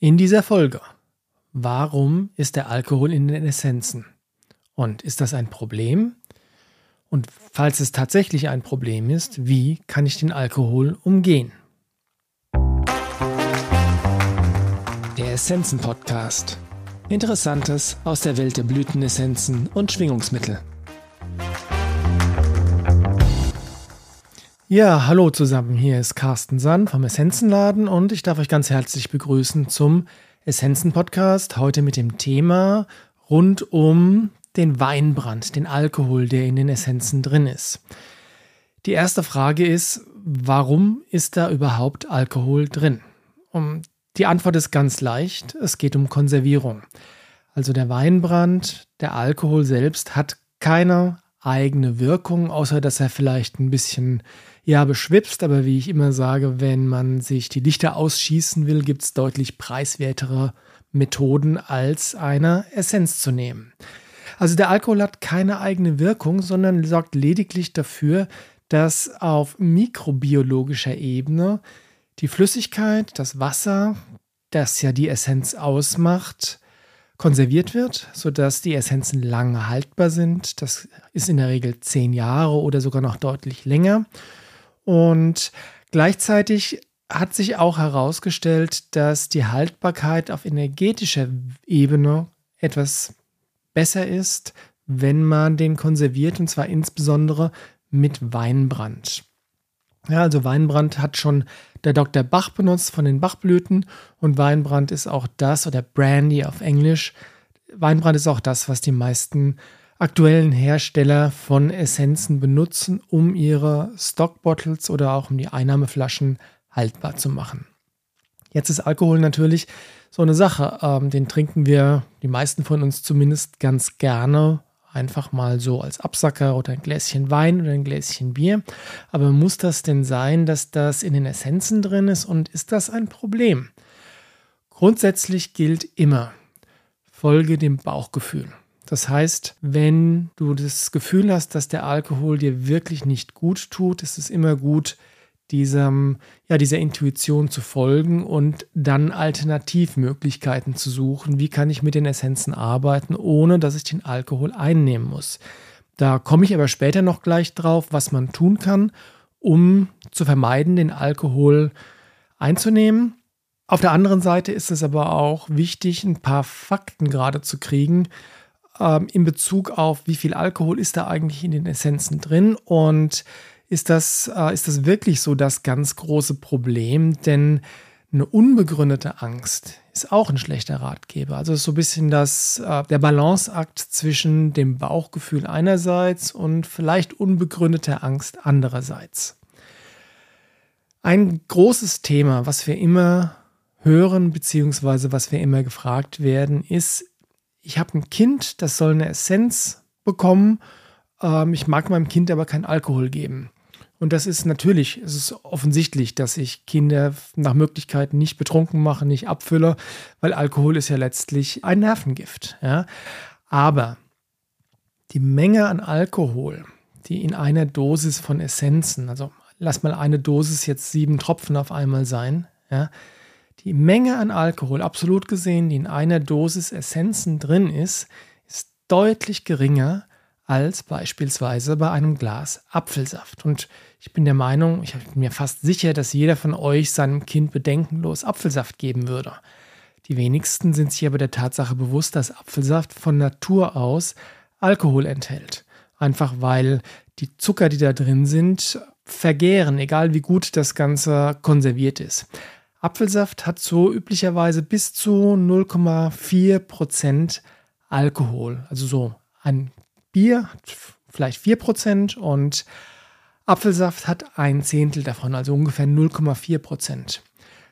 In dieser Folge. Warum ist der Alkohol in den Essenzen? Und ist das ein Problem? Und falls es tatsächlich ein Problem ist, wie kann ich den Alkohol umgehen? Der Essenzen Podcast. Interessantes aus der Welt der Blütenessenzen und Schwingungsmittel. Ja, hallo zusammen. Hier ist Carsten Sand vom Essenzenladen und ich darf euch ganz herzlich begrüßen zum Essenzen Podcast. Heute mit dem Thema rund um den Weinbrand, den Alkohol, der in den Essenzen drin ist. Die erste Frage ist, warum ist da überhaupt Alkohol drin? Um, die Antwort ist ganz leicht. Es geht um Konservierung. Also der Weinbrand, der Alkohol selbst hat keine eigene Wirkung, außer dass er vielleicht ein bisschen ja beschwipst, aber wie ich immer sage, wenn man sich die Lichter ausschießen will, gibt es deutlich preiswertere Methoden, als eine Essenz zu nehmen. Also der Alkohol hat keine eigene Wirkung, sondern sorgt lediglich dafür, dass auf mikrobiologischer Ebene die Flüssigkeit, das Wasser, das ja die Essenz ausmacht, konserviert wird, sodass die Essenzen lange haltbar sind. Das ist in der Regel zehn Jahre oder sogar noch deutlich länger. Und gleichzeitig hat sich auch herausgestellt, dass die Haltbarkeit auf energetischer Ebene etwas besser ist, wenn man den konserviert, und zwar insbesondere mit Weinbrand. Ja, also Weinbrand hat schon der Dr. Bach benutzt von den Bachblüten und Weinbrand ist auch das, oder Brandy auf Englisch. Weinbrand ist auch das, was die meisten aktuellen Hersteller von Essenzen benutzen, um ihre Stockbottles oder auch um die Einnahmeflaschen haltbar zu machen. Jetzt ist Alkohol natürlich so eine Sache. Ähm, den trinken wir, die meisten von uns zumindest, ganz gerne einfach mal so als Absacker oder ein Gläschen Wein oder ein Gläschen Bier. Aber muss das denn sein, dass das in den Essenzen drin ist und ist das ein Problem? Grundsätzlich gilt immer, folge dem Bauchgefühl. Das heißt, wenn du das Gefühl hast, dass der Alkohol dir wirklich nicht gut tut, ist es immer gut, diesem, ja, dieser Intuition zu folgen und dann Alternativmöglichkeiten zu suchen. Wie kann ich mit den Essenzen arbeiten, ohne dass ich den Alkohol einnehmen muss? Da komme ich aber später noch gleich drauf, was man tun kann, um zu vermeiden, den Alkohol einzunehmen. Auf der anderen Seite ist es aber auch wichtig, ein paar Fakten gerade zu kriegen ähm, in Bezug auf, wie viel Alkohol ist da eigentlich in den Essenzen drin und ist das, äh, ist das wirklich so das ganz große Problem, denn eine unbegründete Angst ist auch ein schlechter Ratgeber. Also ist so ein bisschen das, äh, der Balanceakt zwischen dem Bauchgefühl einerseits und vielleicht unbegründeter Angst andererseits. Ein großes Thema, was wir immer hören, beziehungsweise was wir immer gefragt werden, ist, ich habe ein Kind, das soll eine Essenz bekommen, ähm, ich mag meinem Kind aber keinen Alkohol geben. Und das ist natürlich, es ist offensichtlich, dass ich Kinder nach Möglichkeit nicht betrunken mache, nicht abfülle, weil Alkohol ist ja letztlich ein Nervengift. Ja? Aber die Menge an Alkohol, die in einer Dosis von Essenzen, also lass mal eine Dosis jetzt sieben Tropfen auf einmal sein, ja, die Menge an Alkohol, absolut gesehen, die in einer Dosis Essenzen drin ist, ist deutlich geringer als beispielsweise bei einem Glas Apfelsaft. Und ich bin der Meinung, ich bin mir fast sicher, dass jeder von euch seinem Kind bedenkenlos Apfelsaft geben würde. Die wenigsten sind sich aber der Tatsache bewusst, dass Apfelsaft von Natur aus Alkohol enthält. Einfach weil die Zucker, die da drin sind, vergären, egal wie gut das Ganze konserviert ist. Apfelsaft hat so üblicherweise bis zu 0,4% Alkohol. Also so ein Bier hat vielleicht 4% und Apfelsaft hat ein Zehntel davon, also ungefähr 0,4%.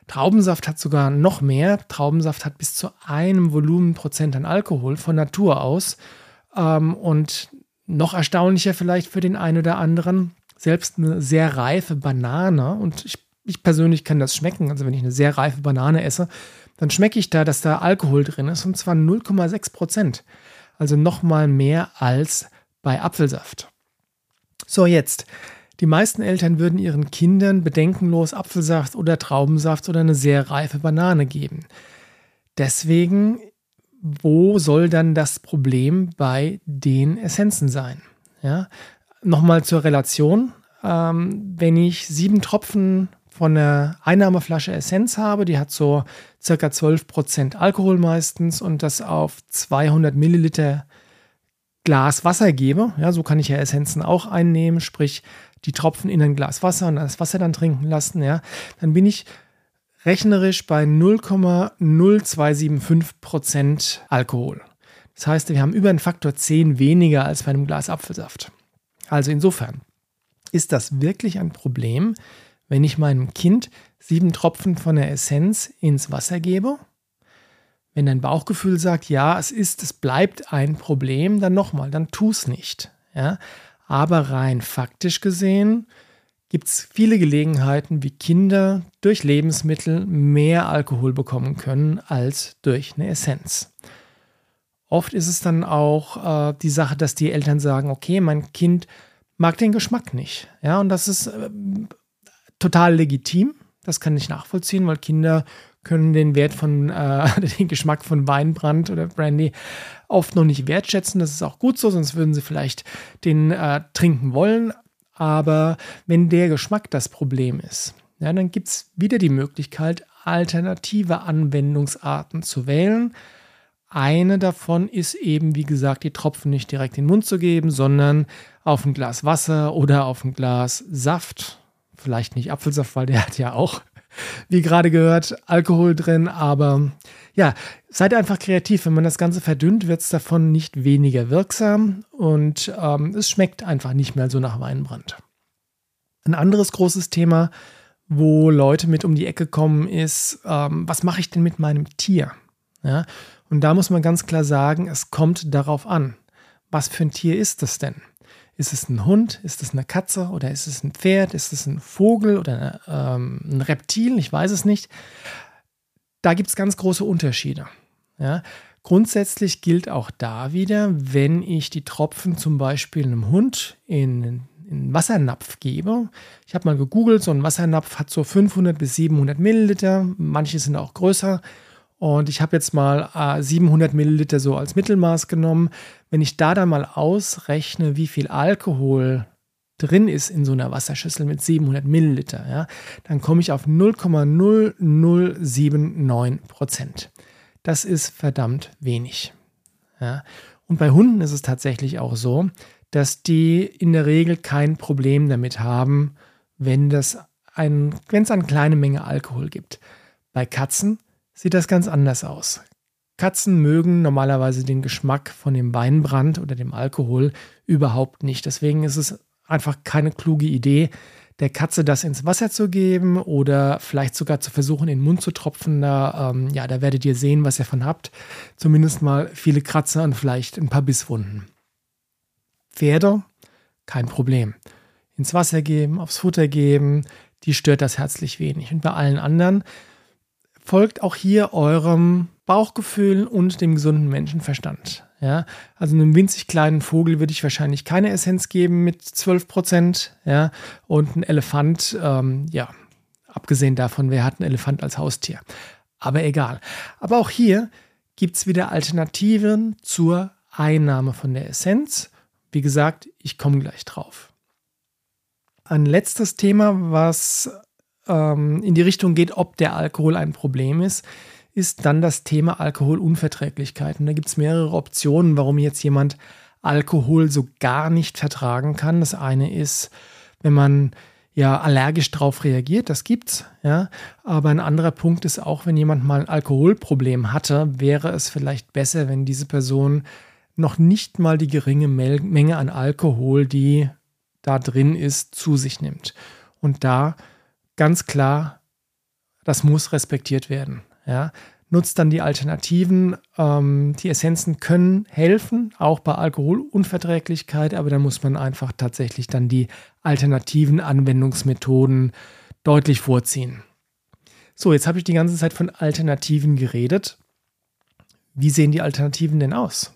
Traubensaft hat sogar noch mehr. Traubensaft hat bis zu einem Volumenprozent an Alkohol von Natur aus. Ähm, und noch erstaunlicher vielleicht für den einen oder anderen, selbst eine sehr reife Banane, und ich, ich persönlich kann das schmecken, also wenn ich eine sehr reife Banane esse, dann schmecke ich da, dass da Alkohol drin ist, und zwar 0,6 Prozent also nochmal mehr als bei Apfelsaft. So, jetzt. Die meisten Eltern würden ihren Kindern bedenkenlos Apfelsaft oder Traubensaft oder eine sehr reife Banane geben. deswegen, wo soll dann das Problem bei den Essenzen sein? Ja? Nochmal zur Relation. Ähm, wenn ich sieben Tropfen von einer Einnahmeflasche Essenz habe, die hat so circa 12% Alkohol meistens und das auf 200 Milliliter Glas Wasser gebe, ja, so kann ich ja Essenzen auch einnehmen, sprich die Tropfen in ein Glas Wasser und das Wasser dann trinken lassen, ja, dann bin ich rechnerisch bei 0,0275% Alkohol. Das heißt, wir haben über einen Faktor 10 weniger als bei einem Glas Apfelsaft. Also insofern ist das wirklich ein Problem, wenn ich meinem Kind sieben Tropfen von der Essenz ins Wasser gebe. Wenn dein Bauchgefühl sagt, ja, es ist, es bleibt ein Problem, dann nochmal, dann tu es nicht. Ja? Aber rein faktisch gesehen gibt es viele Gelegenheiten, wie Kinder durch Lebensmittel mehr Alkohol bekommen können als durch eine Essenz. Oft ist es dann auch äh, die Sache, dass die Eltern sagen, okay, mein Kind mag den Geschmack nicht. Ja, und das ist äh, total legitim. Das kann ich nachvollziehen, weil Kinder können den Wert von, äh, den Geschmack von Weinbrand oder Brandy oft noch nicht wertschätzen. Das ist auch gut so, sonst würden sie vielleicht den äh, trinken wollen. Aber wenn der Geschmack das Problem ist, ja, dann gibt es wieder die Möglichkeit, alternative Anwendungsarten zu wählen. Eine davon ist eben, wie gesagt, die Tropfen nicht direkt in den Mund zu geben, sondern auf ein Glas Wasser oder auf ein Glas Saft. Vielleicht nicht Apfelsaft, weil der hat ja auch, wie gerade gehört, Alkohol drin. Aber ja, seid einfach kreativ. Wenn man das Ganze verdünnt, wird es davon nicht weniger wirksam und ähm, es schmeckt einfach nicht mehr so nach Weinbrand. Ein anderes großes Thema, wo Leute mit um die Ecke kommen, ist, ähm, was mache ich denn mit meinem Tier? Ja? Und da muss man ganz klar sagen, es kommt darauf an. Was für ein Tier ist es denn? Ist es ein Hund? Ist es eine Katze? Oder ist es ein Pferd? Ist es ein Vogel oder ähm, ein Reptil? Ich weiß es nicht. Da gibt es ganz große Unterschiede. Ja? Grundsätzlich gilt auch da wieder, wenn ich die Tropfen zum Beispiel einem Hund in, in einen Wassernapf gebe. Ich habe mal gegoogelt, so ein Wassernapf hat so 500 bis 700 Milliliter, manche sind auch größer. Und ich habe jetzt mal äh, 700 Milliliter so als Mittelmaß genommen. Wenn ich da dann mal ausrechne, wie viel Alkohol drin ist in so einer Wasserschüssel mit 700 Milliliter, ja, dann komme ich auf 0,0079 Prozent. Das ist verdammt wenig. Ja. Und bei Hunden ist es tatsächlich auch so, dass die in der Regel kein Problem damit haben, wenn es ein, eine kleine Menge Alkohol gibt. Bei Katzen sieht das ganz anders aus. Katzen mögen normalerweise den Geschmack von dem Weinbrand oder dem Alkohol überhaupt nicht. Deswegen ist es einfach keine kluge Idee, der Katze das ins Wasser zu geben oder vielleicht sogar zu versuchen, in den Mund zu tropfen. Da, ähm, ja, da werdet ihr sehen, was ihr von habt. Zumindest mal viele Kratzer und vielleicht ein paar Bisswunden. Pferde, kein Problem. Ins Wasser geben, aufs Futter geben, die stört das herzlich wenig. Und bei allen anderen folgt auch hier eurem Bauchgefühl und dem gesunden Menschenverstand. Ja, also einem winzig kleinen Vogel würde ich wahrscheinlich keine Essenz geben mit 12 Prozent. Ja, und ein Elefant, ähm, ja, abgesehen davon, wer hat einen Elefant als Haustier? Aber egal. Aber auch hier gibt es wieder Alternativen zur Einnahme von der Essenz. Wie gesagt, ich komme gleich drauf. Ein letztes Thema, was ähm, in die Richtung geht, ob der Alkohol ein Problem ist, ist dann das Thema Alkoholunverträglichkeit. Und da gibt es mehrere Optionen, warum jetzt jemand Alkohol so gar nicht vertragen kann. Das eine ist, wenn man ja allergisch drauf reagiert, das gibt's, ja. Aber ein anderer Punkt ist auch, wenn jemand mal ein Alkoholproblem hatte, wäre es vielleicht besser, wenn diese Person noch nicht mal die geringe Menge an Alkohol, die da drin ist, zu sich nimmt. Und da ganz klar, das muss respektiert werden. Ja. Nutzt dann die Alternativen. Ähm, die Essenzen können helfen, auch bei Alkoholunverträglichkeit, aber da muss man einfach tatsächlich dann die alternativen Anwendungsmethoden deutlich vorziehen. So, jetzt habe ich die ganze Zeit von Alternativen geredet. Wie sehen die Alternativen denn aus?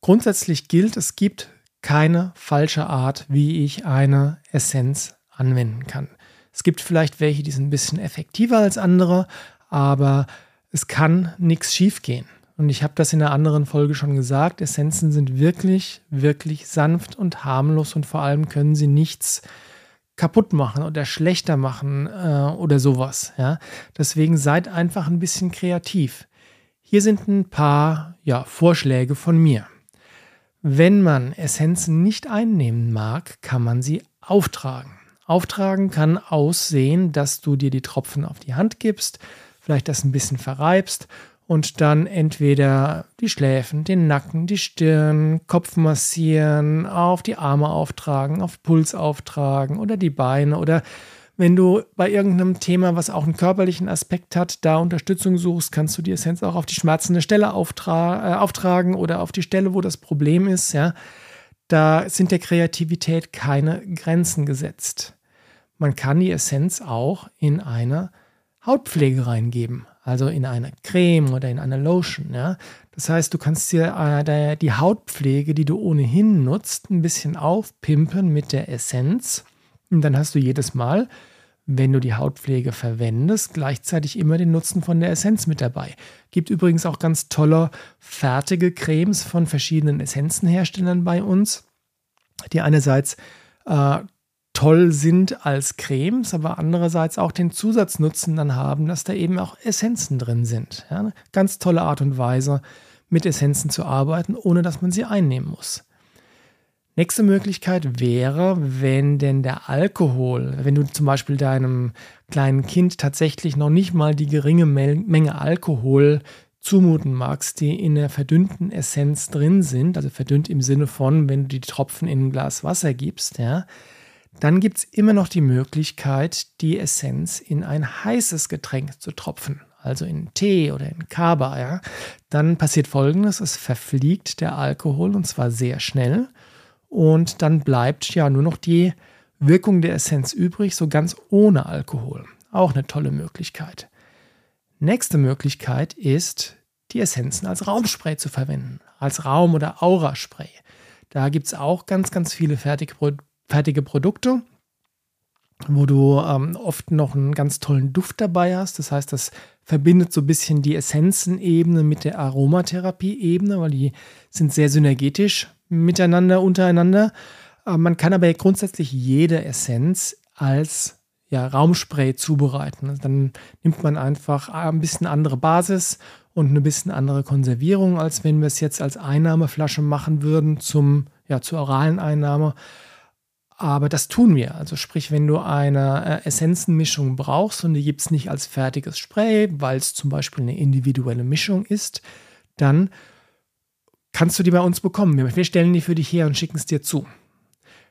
Grundsätzlich gilt, es gibt keine falsche Art, wie ich eine Essenz anwenden kann. Es gibt vielleicht welche, die sind ein bisschen effektiver als andere, aber es kann nichts schiefgehen. Und ich habe das in einer anderen Folge schon gesagt. Essenzen sind wirklich, wirklich sanft und harmlos und vor allem können sie nichts kaputt machen oder schlechter machen äh, oder sowas. Ja? Deswegen seid einfach ein bisschen kreativ. Hier sind ein paar ja, Vorschläge von mir. Wenn man Essenzen nicht einnehmen mag, kann man sie auftragen. Auftragen kann aussehen, dass du dir die Tropfen auf die Hand gibst, vielleicht das ein bisschen verreibst und dann entweder die Schläfen, den Nacken, die Stirn, Kopf massieren, auf die Arme auftragen, auf Puls auftragen oder die Beine oder wenn du bei irgendeinem Thema, was auch einen körperlichen Aspekt hat, da Unterstützung suchst, kannst du die Essenz auch auf die schmerzende Stelle auftra äh, auftragen oder auf die Stelle, wo das Problem ist. Ja, da sind der Kreativität keine Grenzen gesetzt. Man kann die Essenz auch in eine Hautpflege reingeben also in eine Creme oder in eine Lotion. Ja? Das heißt, du kannst dir äh, die Hautpflege, die du ohnehin nutzt, ein bisschen aufpimpen mit der Essenz. Und dann hast du jedes Mal, wenn du die Hautpflege verwendest, gleichzeitig immer den Nutzen von der Essenz mit dabei. Gibt übrigens auch ganz tolle fertige Cremes von verschiedenen Essenzenherstellern bei uns, die einerseits äh, toll sind als Cremes, aber andererseits auch den Zusatznutzen dann haben, dass da eben auch Essenzen drin sind. Ja, ganz tolle Art und Weise, mit Essenzen zu arbeiten, ohne dass man sie einnehmen muss. Nächste Möglichkeit wäre, wenn denn der Alkohol, wenn du zum Beispiel deinem kleinen Kind tatsächlich noch nicht mal die geringe Menge Alkohol zumuten magst, die in der verdünnten Essenz drin sind, also verdünnt im Sinne von, wenn du die Tropfen in ein Glas Wasser gibst, ja, dann gibt es immer noch die Möglichkeit, die Essenz in ein heißes Getränk zu tropfen, also in Tee oder in Kaba. Ja. Dann passiert folgendes: Es verfliegt der Alkohol und zwar sehr schnell. Und dann bleibt ja nur noch die Wirkung der Essenz übrig, so ganz ohne Alkohol. Auch eine tolle Möglichkeit. Nächste Möglichkeit ist, die Essenzen als Raumspray zu verwenden, als Raum- oder Auraspray. Da gibt es auch ganz, ganz viele Fertigprodukte fertige Produkte, wo du ähm, oft noch einen ganz tollen Duft dabei hast. Das heißt, das verbindet so ein bisschen die Essenzenebene mit der Aromatherapie-Ebene, weil die sind sehr synergetisch miteinander, untereinander. Äh, man kann aber grundsätzlich jede Essenz als ja, Raumspray zubereiten. Also dann nimmt man einfach ein bisschen andere Basis und eine bisschen andere Konservierung, als wenn wir es jetzt als Einnahmeflasche machen würden zum, ja, zur oralen Einnahme. Aber das tun wir. Also sprich, wenn du eine äh, Essenzenmischung brauchst und die gibt es nicht als fertiges Spray, weil es zum Beispiel eine individuelle Mischung ist, dann kannst du die bei uns bekommen. Wir stellen die für dich her und schicken es dir zu.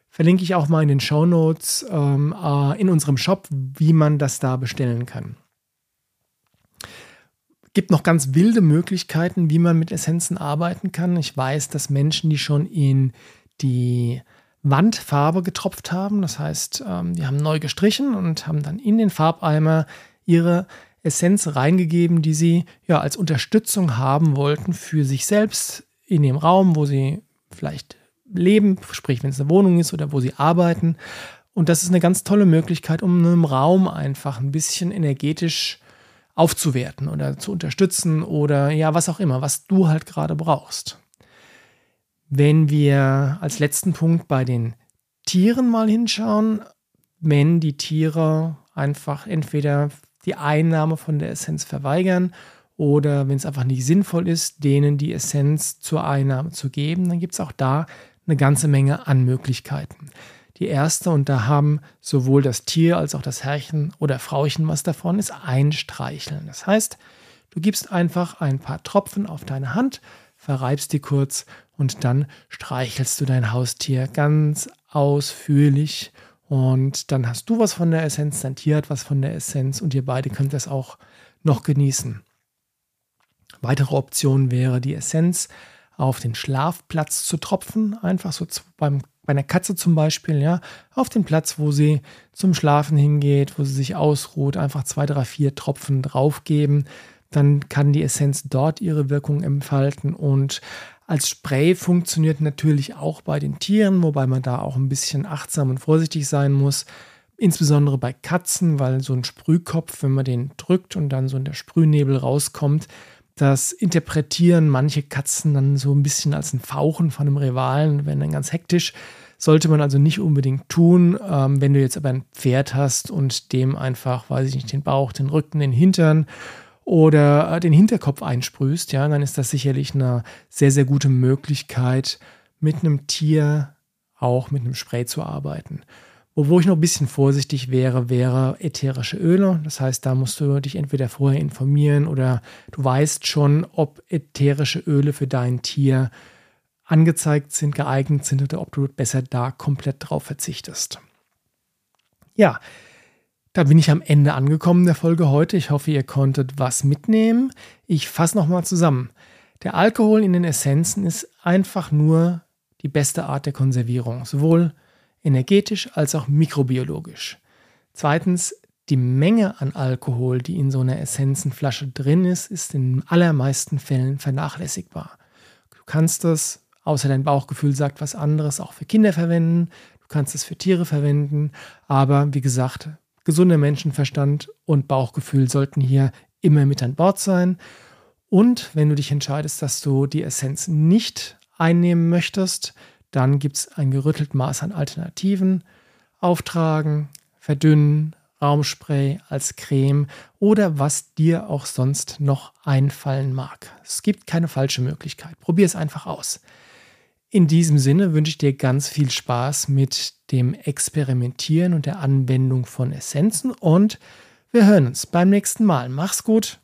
Verlinke ich auch mal in den Show Notes ähm, äh, in unserem Shop, wie man das da bestellen kann. Gibt noch ganz wilde Möglichkeiten, wie man mit Essenzen arbeiten kann. Ich weiß, dass Menschen, die schon in die Wandfarbe getropft haben. Das heißt, ähm, die haben neu gestrichen und haben dann in den Farbeimer ihre Essenz reingegeben, die sie ja als Unterstützung haben wollten für sich selbst in dem Raum, wo sie vielleicht leben, sprich wenn es eine Wohnung ist oder wo sie arbeiten. Und das ist eine ganz tolle Möglichkeit, um einen Raum einfach ein bisschen energetisch aufzuwerten oder zu unterstützen oder ja, was auch immer, was du halt gerade brauchst. Wenn wir als letzten Punkt bei den Tieren mal hinschauen, wenn die Tiere einfach entweder die Einnahme von der Essenz verweigern oder wenn es einfach nicht sinnvoll ist, denen die Essenz zur Einnahme zu geben, dann gibt es auch da eine ganze Menge an Möglichkeiten. Die erste, und da haben sowohl das Tier als auch das Herrchen oder Frauchen was davon, ist Einstreicheln. Das heißt, du gibst einfach ein paar Tropfen auf deine Hand, verreibst die kurz und dann streichelst du dein Haustier ganz ausführlich und dann hast du was von der Essenz, dein Tier hat was von der Essenz und ihr beide könnt das auch noch genießen. Weitere Option wäre die Essenz auf den Schlafplatz zu tropfen, einfach so beim, bei einer Katze zum Beispiel, ja, auf den Platz, wo sie zum Schlafen hingeht, wo sie sich ausruht, einfach zwei, drei, vier Tropfen draufgeben. Dann kann die Essenz dort ihre Wirkung entfalten und als Spray funktioniert natürlich auch bei den Tieren, wobei man da auch ein bisschen achtsam und vorsichtig sein muss. insbesondere bei Katzen, weil so ein Sprühkopf, wenn man den drückt und dann so in der Sprühnebel rauskommt, das interpretieren manche Katzen dann so ein bisschen als ein Fauchen von einem Rivalen, werden dann ganz hektisch. Sollte man also nicht unbedingt tun. Ähm, wenn du jetzt aber ein Pferd hast und dem einfach, weiß ich nicht, den Bauch, den Rücken, den Hintern oder äh, den Hinterkopf einsprühst, ja, dann ist das sicherlich eine sehr, sehr gute Möglichkeit, mit einem Tier auch mit einem Spray zu arbeiten. Wo ich noch ein bisschen vorsichtig wäre, wäre ätherische Öle. Das heißt, da musst du dich entweder vorher informieren oder du weißt schon, ob ätherische Öle für dein Tier angezeigt sind, geeignet sind oder ob du besser da komplett drauf verzichtest. Ja, da bin ich am Ende angekommen der Folge heute. Ich hoffe, ihr konntet was mitnehmen. Ich fasse nochmal zusammen. Der Alkohol in den Essenzen ist einfach nur die beste Art der Konservierung, sowohl energetisch als auch mikrobiologisch. Zweitens, die Menge an Alkohol, die in so einer Essenzenflasche drin ist, ist in allermeisten Fällen vernachlässigbar. Du kannst das, außer dein Bauchgefühl sagt was anderes, auch für Kinder verwenden. Du kannst es für Tiere verwenden. Aber wie gesagt, gesunder Menschenverstand und Bauchgefühl sollten hier immer mit an Bord sein. Und wenn du dich entscheidest, dass du die Essenz nicht einnehmen möchtest, dann gibt es ein gerüttelt Maß an Alternativen. Auftragen, verdünnen, Raumspray als Creme oder was dir auch sonst noch einfallen mag. Es gibt keine falsche Möglichkeit. Probier es einfach aus. In diesem Sinne wünsche ich dir ganz viel Spaß mit dem Experimentieren und der Anwendung von Essenzen und wir hören uns beim nächsten Mal. Mach's gut.